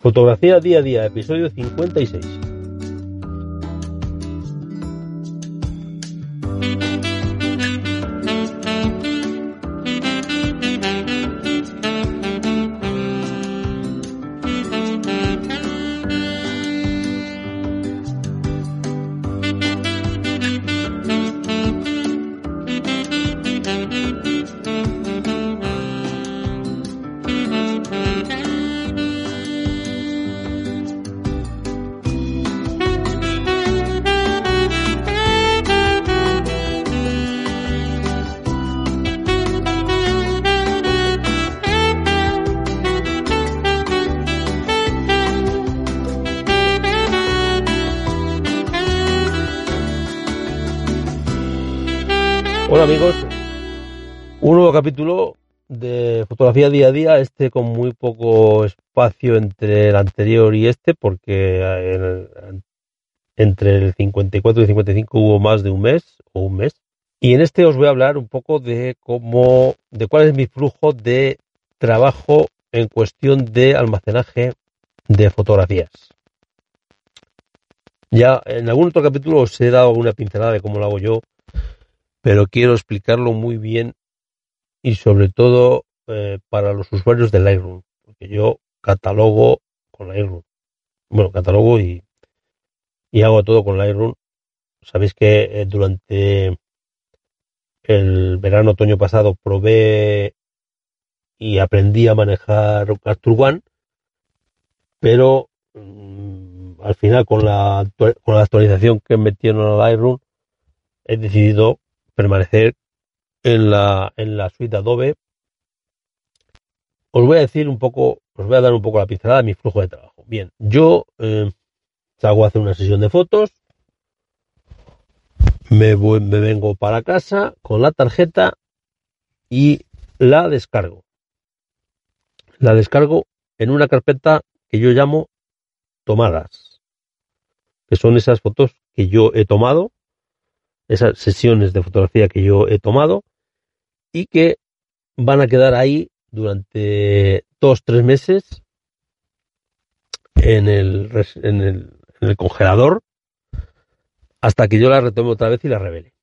Fotografía día a día, episodio 56. Hola amigos, un nuevo capítulo de fotografía día a día, este con muy poco espacio entre el anterior y este, porque el- entre el 54 y el 55 hubo más de un mes o un mes. Y en este os voy a hablar un poco de cómo, de cuál es mi flujo de trabajo en cuestión de almacenaje de fotografías. Ya en algún otro capítulo os he dado una pincelada de cómo lo hago yo, pero quiero explicarlo muy bien y sobre todo eh, para los usuarios de Lightroom, porque yo catalogo con Lightroom. Bueno, catalogo y, y hago todo con Lightroom. Sabéis que eh, durante el verano, otoño pasado probé y aprendí a manejar Capture One, pero mm, al final con la, con la actualización que metieron a Lightroom he decidido permanecer en la, en la suite Adobe. Os voy a decir un poco, os voy a dar un poco la pincelada de mi flujo de trabajo. Bien, yo eh, salgo a hacer una sesión de fotos, me, voy- me vengo para casa con la tarjeta y la descargo. La descargo en una carpeta que yo llamo tomadas, que son esas fotos que yo he tomado esas sesiones de fotografía que yo he tomado y que van a quedar ahí durante dos, tres meses en el, en el, congelador hasta que yo las retome otra vez y las revele.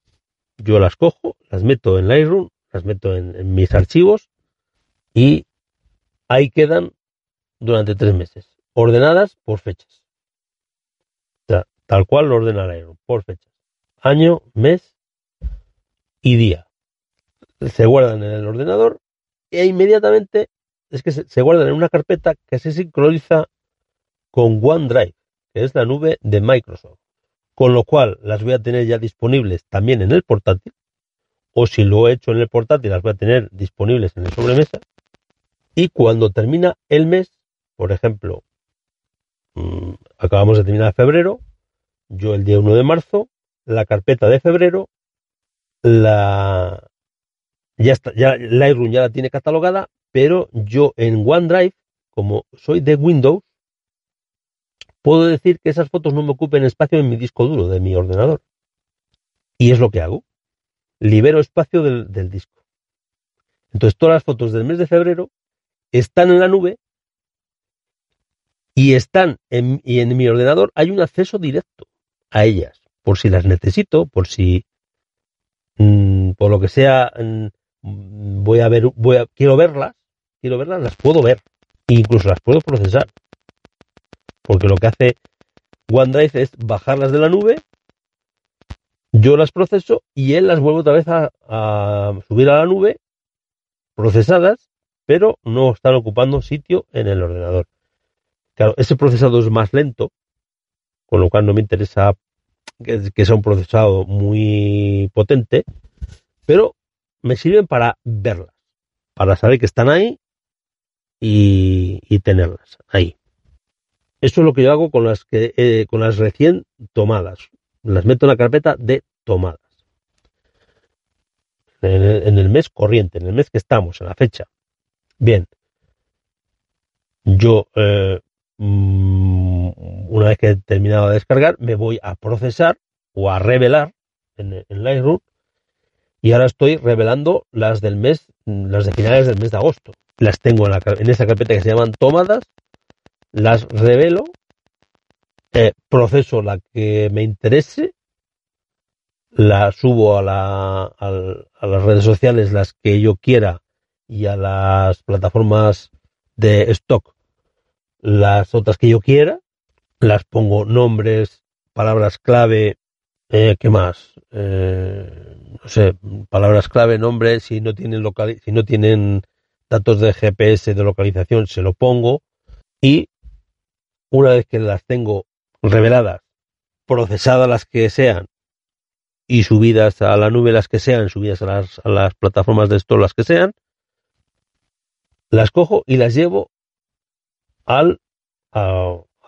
Yo las cojo, las meto en Lightroom, las meto en, mis archivos y ahí quedan durante tres meses, ordenadas por fechas. Tal cual lo ordena Lightroom, por fechas año, mes y día. Se guardan en el ordenador e inmediatamente es que se, guardan en una carpeta que se sincroniza con OneDrive, que es la nube de Microsoft. Con lo cual las voy a tener ya disponibles también en el portátil, o si lo he hecho en el portátil, las voy a tener disponibles en el sobremesa. Y cuando termina el mes, por ejemplo, mm, acabamos de terminar febrero, yo el día 1 de marzo la carpeta de febrero, la ya está, ya Lightroom ya la tiene catalogada, pero yo en OneDrive, como soy de Windows, puedo decir que esas fotos no me ocupen espacio en mi disco duro de mi ordenador. Y es lo que hago. Libero espacio del, del disco. Entonces todas las fotos del mes de febrero están en la nube y están y en mi ordenador hay un acceso directo a ellas por si las necesito, por si mm, por lo que sea mm, voy a ver, voy a, quiero verlas, quiero verlas, las puedo ver, e incluso las puedo procesar, porque lo que hace OneDrive es bajarlas de la nube, yo las proceso y él las vuelve otra vez a, a subir a la nube, procesadas, pero no están ocupando sitio en el ordenador. Claro, ese procesado es más lento, con lo cual no me interesa que, sea un procesado muy potente, pero me sirven para verlas, para saber que están ahí y, tenerlas ahí. Eso es lo que yo hago con las que eh, con las recién tomadas. Las meto en la carpeta de tomadas. En el, en el mes corriente, en el mes que estamos, en la fecha. Bien. Yo, eh, mm, una vez que he terminado de descargar, me voy a procesar o a revelar en, Lightroom y ahora estoy revelando las del mes, las de finales del mes de agosto. Las tengo en, esa carpeta que se llaman tomadas, las revelo, eh, proceso la que me interese, la subo a, la, a las redes sociales las que yo quiera y a las plataformas de stock las otras que yo quiera, las pongo nombres, palabras clave, eh, ¿qué más? Eh, no sé, palabras clave, nombre, si no tienen local, si no tienen datos de GPS de localización, se lo pongo y una vez que las tengo reveladas, procesadas las que sean y subidas a la nube las que sean, subidas a las, a las plataformas de esto las que sean, las cojo y las llevo al,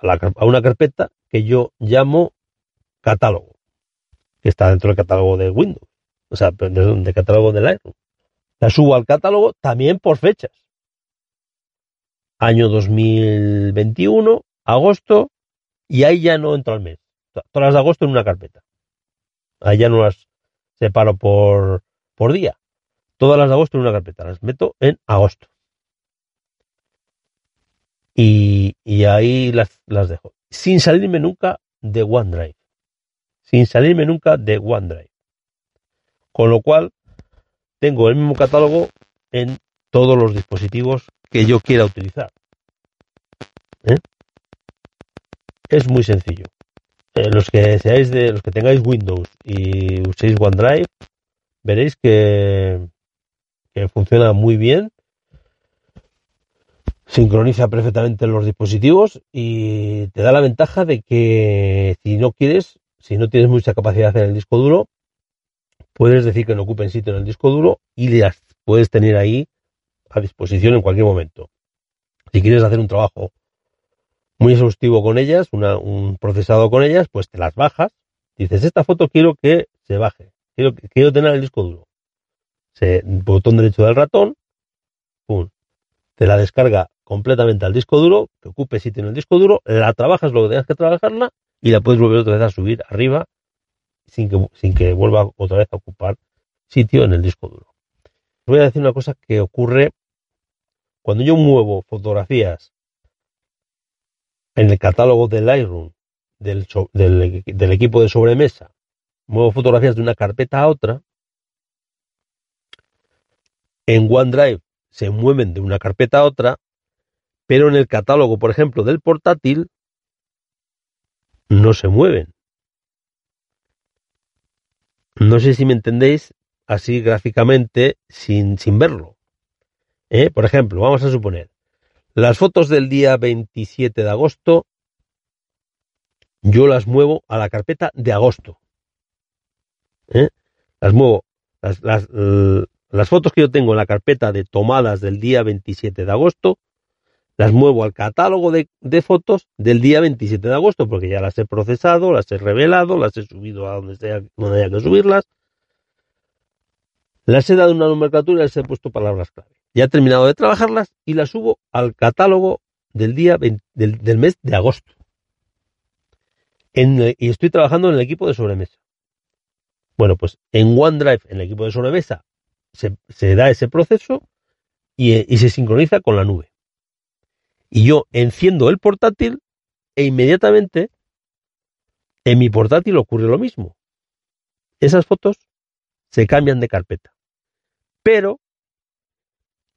a, una carpeta que yo llamo catálogo, que está dentro del catálogo de Windows, o sea, del de catálogo de Lightroom. La subo al catálogo también por fechas. Año 2021, agosto, y ahí ya no entro al mes. Todas las de agosto en una carpeta. Ahí ya no las separo por, por día. Todas las de agosto en una carpeta. Las meto en agosto y, ahí las, las, dejo. Sin salirme nunca de OneDrive. Sin salirme nunca de OneDrive. Con lo cual, tengo el mismo catálogo en todos los dispositivos que yo quiera utilizar. ¿Eh? Es muy sencillo. Eh, los que seáis de los que tengáis Windows y uséis OneDrive, veréis que, que funciona muy bien sincroniza perfectamente los dispositivos y te da la ventaja de que si no quieres, si no tienes mucha capacidad en el disco duro, puedes decir que no ocupen sitio en el disco duro y las puedes tener ahí a disposición en cualquier momento. Si quieres hacer un trabajo muy exhaustivo con ellas, una, un procesado con ellas, pues te las bajas. Dices, esta foto quiero que se baje, quiero, quiero tener el disco duro. Se, botón derecho del ratón, pum, te la descarga completamente al disco duro, que ocupe sitio en el disco duro, la trabajas lo que tengas que trabajarla y la puedes volver otra vez a subir arriba sin que, sin que vuelva otra vez a ocupar sitio en el disco duro. Voy a decir una cosa que ocurre cuando yo muevo fotografías en el catálogo de Lightroom del, del, del equipo de sobremesa, muevo fotografías de una carpeta a otra, en OneDrive se mueven de una carpeta a otra, pero en el catálogo, por ejemplo, del portátil, no se mueven. No sé si me entendéis así gráficamente sin, sin verlo. ¿Eh? Por ejemplo, vamos a suponer, las fotos del día 27 de agosto, yo las muevo a la carpeta de agosto. ¿Eh? Las muevo, las, las, las fotos que yo tengo en la carpeta de tomadas del día 27 de agosto, las muevo al catálogo de, fotos del día 27 de agosto, porque ya las he procesado, las he revelado, las he subido a donde, sea, donde haya que subirlas. Las he dado una nomenclatura y les he puesto palabras clave. Ya he terminado de trabajarlas y las subo al catálogo del día 20, del, mes de agosto. Y estoy trabajando en el equipo de sobremesa. Bueno, pues en OneDrive, en el equipo de sobremesa, se, se da ese proceso y se sincroniza con la nube y yo enciendo el portátil e inmediatamente en mi portátil ocurre lo mismo. Esas fotos se cambian de carpeta. Pero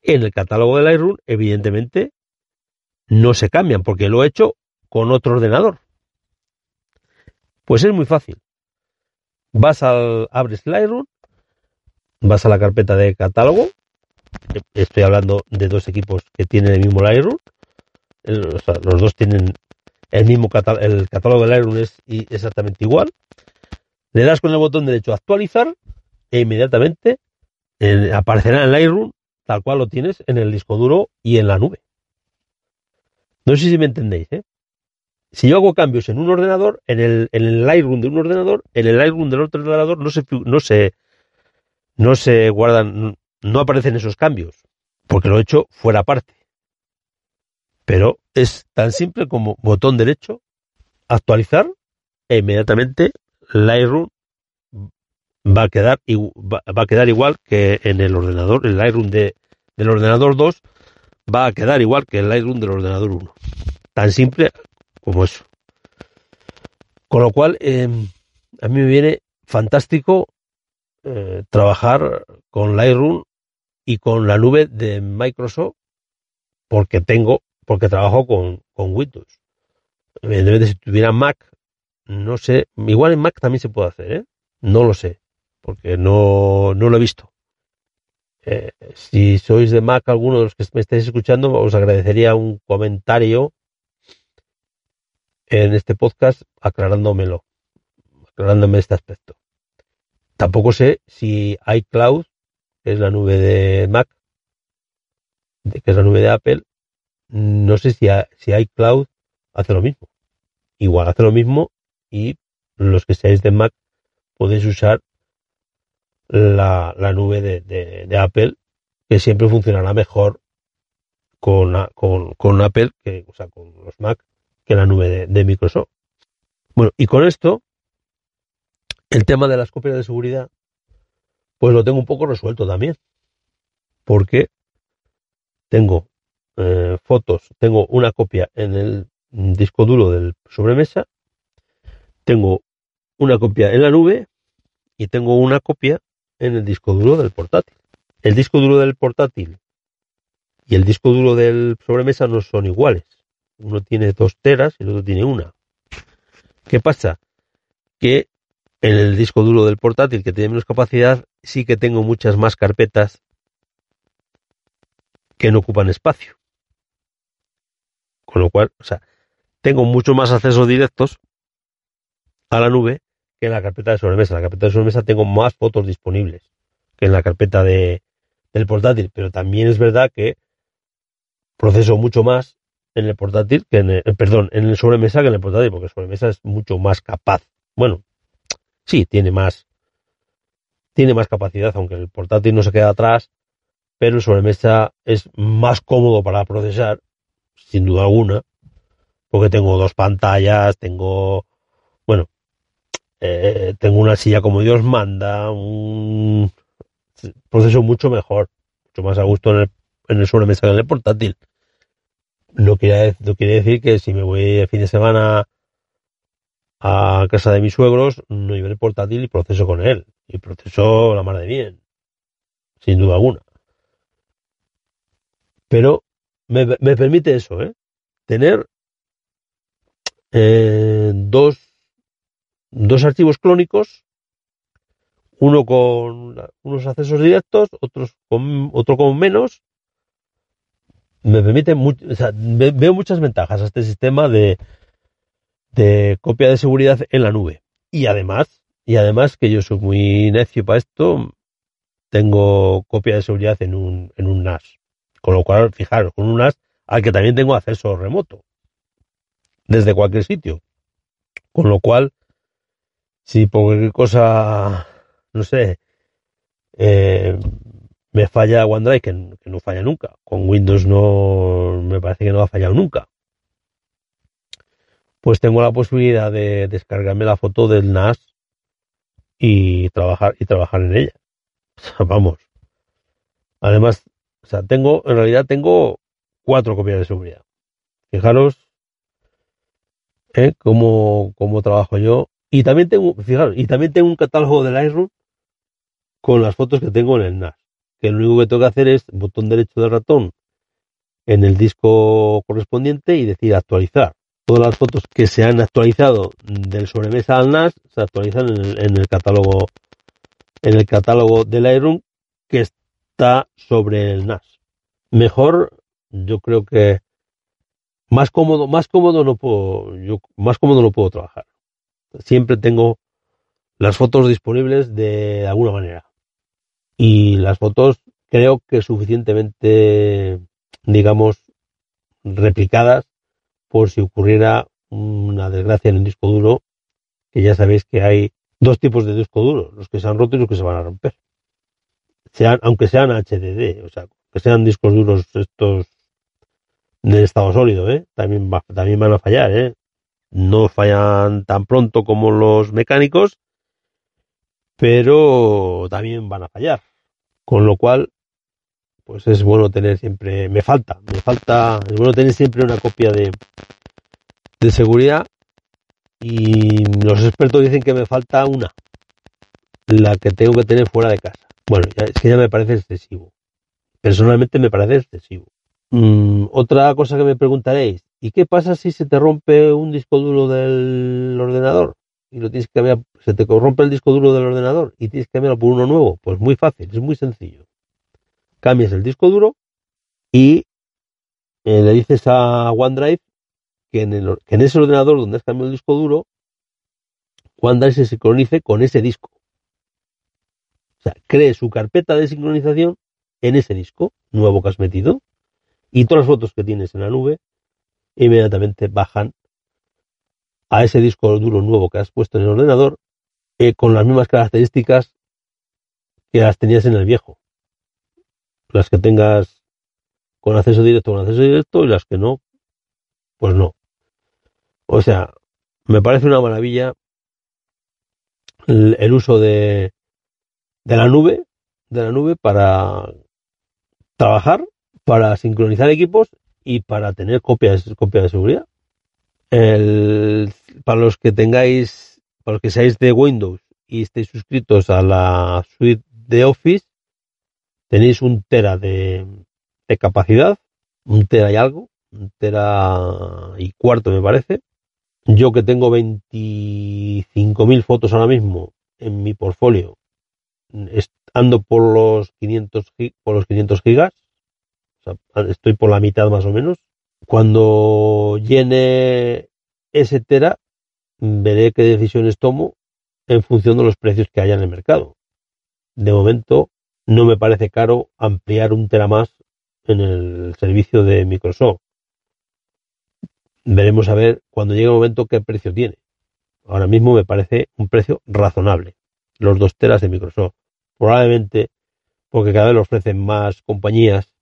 en el catálogo de Lightroom, evidentemente, no se cambian porque lo he hecho con otro ordenador. Pues es muy fácil. Vas al, abres Lightroom, vas a la carpeta de catálogo. Estoy hablando de dos equipos que tienen el mismo Lightroom los dos tienen el mismo catálogo, el catálogo de Lightroom es exactamente igual. Le das con el botón derecho actualizar e inmediatamente eh, aparecerá en Lightroom tal cual lo tienes en el disco duro y en la nube. No sé si me entendéis, ¿eh? si yo hago cambios en un ordenador, en el, en el Lightroom de un ordenador, en el Lightroom del otro ordenador no se, no se, no se guardan, no aparecen esos cambios, porque lo he hecho fuera parte. Pero es tan simple como botón derecho, actualizar, e inmediatamente Lightroom va a quedar, va a quedar igual que en el ordenador, el Lightroom de, del ordenador 2 va a quedar igual que el Lightroom del ordenador 1. Tan simple como eso. Con lo cual, em, a mí me viene fantástico eh, trabajar con Lightroom y con la nube de Microsoft porque tengo, porque trabajo con, con Windows. Evidentemente, si tuviera Mac, no sé, igual en Mac también se puede hacer, ¿eh? No lo sé, porque no, no lo he visto. Eh, si sois de Mac, alguno de los que me estéis escuchando, os agradecería un comentario en este podcast aclarándomelo, aclarándome este aspecto. Tampoco sé si iCloud, que es la nube de Mac, que es la nube de Apple, no sé si, si iCloud hace lo mismo. Igual hace lo mismo y los que seáis de Mac podéis usar la, nube de, Apple, que siempre funcionará mejor con, con, Apple, que, o sea, con los Mac, que la nube de, Microsoft. Bueno, y con esto, el tema de las copias de seguridad, pues lo tengo un poco resuelto también. Porque tengo eh, fotos, tengo una copia en el disco duro del sobremesa, tengo una copia en la nube y tengo una copia en el disco duro del portátil. El disco duro del portátil y el disco duro del sobremesa no son iguales. Uno tiene dos teras y el otro tiene una. ¿Qué pasa? Que en el disco duro del portátil, que tiene menos capacidad, sí que tengo muchas más carpetas que no ocupan espacio. Con lo cual, o sea, tengo mucho más accesos directos a la nube que en la carpeta de sobremesa. En la carpeta de sobremesa tengo más fotos disponibles que en la carpeta de, del portátil, pero también es verdad que proceso mucho más en el portátil que en el, eh, perdón, en el sobremesa que en el portátil, porque el sobremesa es mucho más capaz. Bueno, sí, tiene más tiene más capacidad, aunque el portátil no se queda atrás, pero el sobremesa es más cómodo para procesar, sin duda alguna, porque tengo dos pantallas, tengo, bueno, eh, tengo una silla como Dios manda, un proceso mucho mejor, mucho más a gusto en el, en el sobremesa que en el portátil. No quiere, no quiere decir que si me voy el fin de semana a casa de mis suegros, no lleve el portátil y proceso con él. Y proceso la mar de bien, sin duda alguna. Pero me, me permite eso, ¿eh? Tener eh, dos dos archivos clónicos, uno con unos accesos directos, otros con, otro con menos. Me permite, veo muchas ventajas a este sistema de, de copia de seguridad en la nube. Y además, y además que yo soy muy necio para esto, tengo copia de seguridad en un, en un NAS. Con lo cual, fijaros, con un NAS al que también tengo acceso remoto. Desde cualquier sitio. Con lo cual, si por cualquier cosa, no sé, eh, me falla OneDrive, que, no falla nunca. Con Windows no me parece que no ha fallado nunca. Pues tengo la posibilidad de descargarme la foto del NAS y trabajar y trabajar en ella. vamos. Además, o sea, tengo, en realidad tengo cuatro copias de seguridad. Fijaros ¿eh? cómo, cómo trabajo yo y también tengo, fijaros, y también tengo un catálogo de Lightroom con las fotos que tengo en el NAS. Que lo único que tengo que hacer es botón derecho del ratón en el disco correspondiente y decir actualizar. Todas las fotos que se han actualizado del sobremesa al NAS se actualizan en el, catálogo en el catálogo de Lightroom que está sobre el NAS. Mejor, yo creo que más cómodo, más cómodo no puedo, yo más cómodo no puedo trabajar siempre tengo las fotos disponibles de alguna manera. Y las fotos creo que suficientemente, digamos, replicadas por si ocurriera una desgracia en un disco duro, que ya sabéis que hay dos tipos de disco duro, los que se han roto y los que se van a romper. Sean, aunque sean HDD, o sea, que sean discos duros estos de estado sólido, ¿eh? También, también van a fallar, ¿eh? No fallan tan pronto como los mecánicos, pero también van a fallar. Con lo cual, pues es bueno tener siempre, me falta, me falta, es bueno tener siempre una copia de, de seguridad y los expertos dicen que me falta una, la que tengo que tener fuera de casa. Bueno, es que ya me parece excesivo. Personalmente me parece excesivo. Mm, otra cosa que me preguntaréis, ¿y qué pasa si se te rompe un disco duro del ordenador? Y lo tienes que cambiar, se te rompe el disco duro del ordenador y tienes que cambiarlo por uno nuevo. Pues muy fácil, es muy sencillo. Cambias el disco duro y eh, le dices a OneDrive que en, el, que en ese ordenador donde has cambiado el disco duro, OneDrive se sincronice con ese disco. O sea, cree su carpeta de sincronización en ese disco nuevo que has metido y todas las fotos que tienes en la nube inmediatamente bajan a ese disco duro nuevo que has puesto en el ordenador eh, con las mismas características que las tenías en el viejo. Las que tengas con acceso directo con acceso directo y las que no, pues no. O sea, me parece una maravilla el, uso de, de la nube, de la nube para trabajar para sincronizar equipos y para tener copias, copia de seguridad. para los que tengáis, para los que seáis de Windows y estéis suscritos a la suite de Office, tenéis un tera de, de capacidad, un tera y algo, un tera y cuarto me parece. Yo que tengo 25.000 fotos ahora mismo en mi portfolio, ando por los 500, por los 500 gigas estoy por la mitad más o menos. Cuando llene ese tera, veré qué decisiones tomo en función de los precios que haya en el mercado. De momento, no me parece caro ampliar un tera más en el servicio de Microsoft. Veremos a ver cuando llegue el momento qué precio tiene. Ahora mismo me parece un precio razonable. Los dos teras de Microsoft. Probablemente porque cada vez los ofrecen más compañías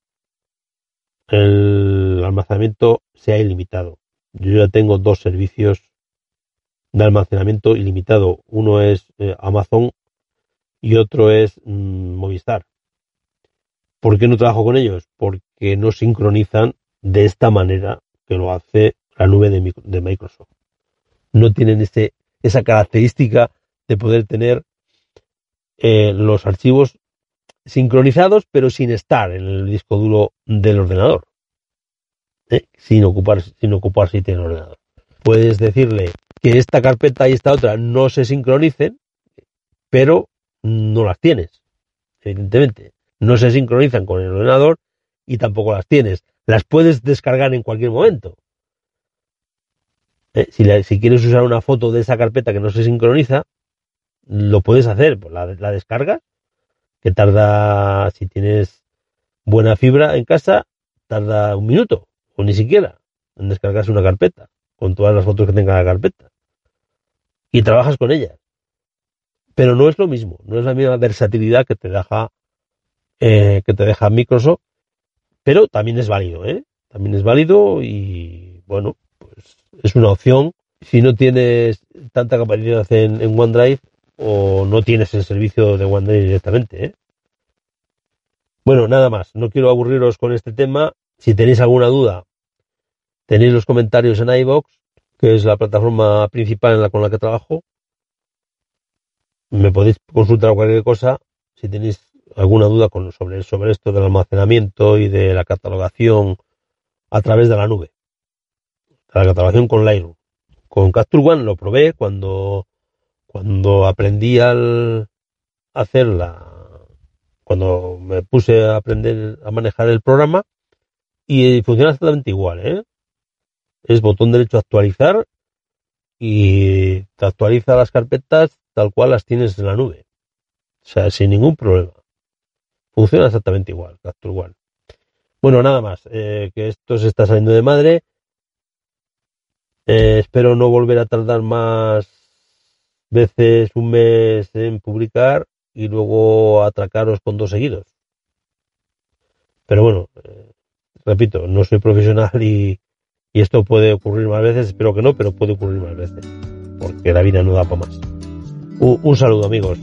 el almacenamiento sea ilimitado. Yo ya tengo dos servicios de almacenamiento ilimitado. Uno es eh, Amazon y otro es mm, Movistar. ¿Por qué no trabajo con ellos? Porque no sincronizan de esta manera que lo hace la nube de, Microsoft. No tienen ese, esa característica de poder tener eh, los archivos sincronizados, pero sin estar en el disco duro del ordenador, ¿eh? sin, ocupar, sin ocupar sitio en el ordenador. Puedes decirle que esta carpeta y esta otra no se sincronicen, pero no las tienes, evidentemente. No se sincronizan con el ordenador y tampoco las tienes. Las puedes descargar en cualquier momento. ¿Eh? Si, si, quieres usar una foto de esa carpeta que no se sincroniza, lo puedes hacer. Pues la, la que tarda, si tienes buena fibra en casa, tarda un minuto, o ni siquiera, en descargarse una carpeta, con todas las fotos que tenga la carpeta. Y trabajas con ellas. Pero no es lo mismo, no es la misma versatilidad que te deja, eh, que te deja Microsoft, pero también es válido, ¿eh? También es válido y, bueno, pues es una opción. Si no tienes tanta capacidad en, en OneDrive, o no tienes el servicio de OneDrive directamente. ¿eh? Bueno, nada más. No quiero aburriros con este tema. Si tenéis alguna duda, tenéis los comentarios en iBox, que es la plataforma principal en la con la que trabajo. Me podéis consultar cualquier cosa. Si tenéis alguna duda con, sobre, sobre esto del almacenamiento y de la catalogación a través de la nube. La catalogación con Lightroom. Con Capture One lo probé cuando cuando aprendí al hacerla, cuando me puse a aprender a manejar el programa, y funciona exactamente igual, ¿eh? Es botón derecho actualizar y te actualiza las carpetas tal cual las tienes en la nube. O sea, sin ningún problema. Funciona exactamente igual, Capture igual. Bueno, nada más, eh, que esto se está saliendo de madre. Eh, espero no volver a tardar más veces un mes en publicar y luego atracaros con dos seguidos. Pero bueno, eh, repito, no soy profesional y, y esto puede ocurrir más veces, espero que no, pero puede ocurrir más veces, porque la vida no da para más. un saludo amigos.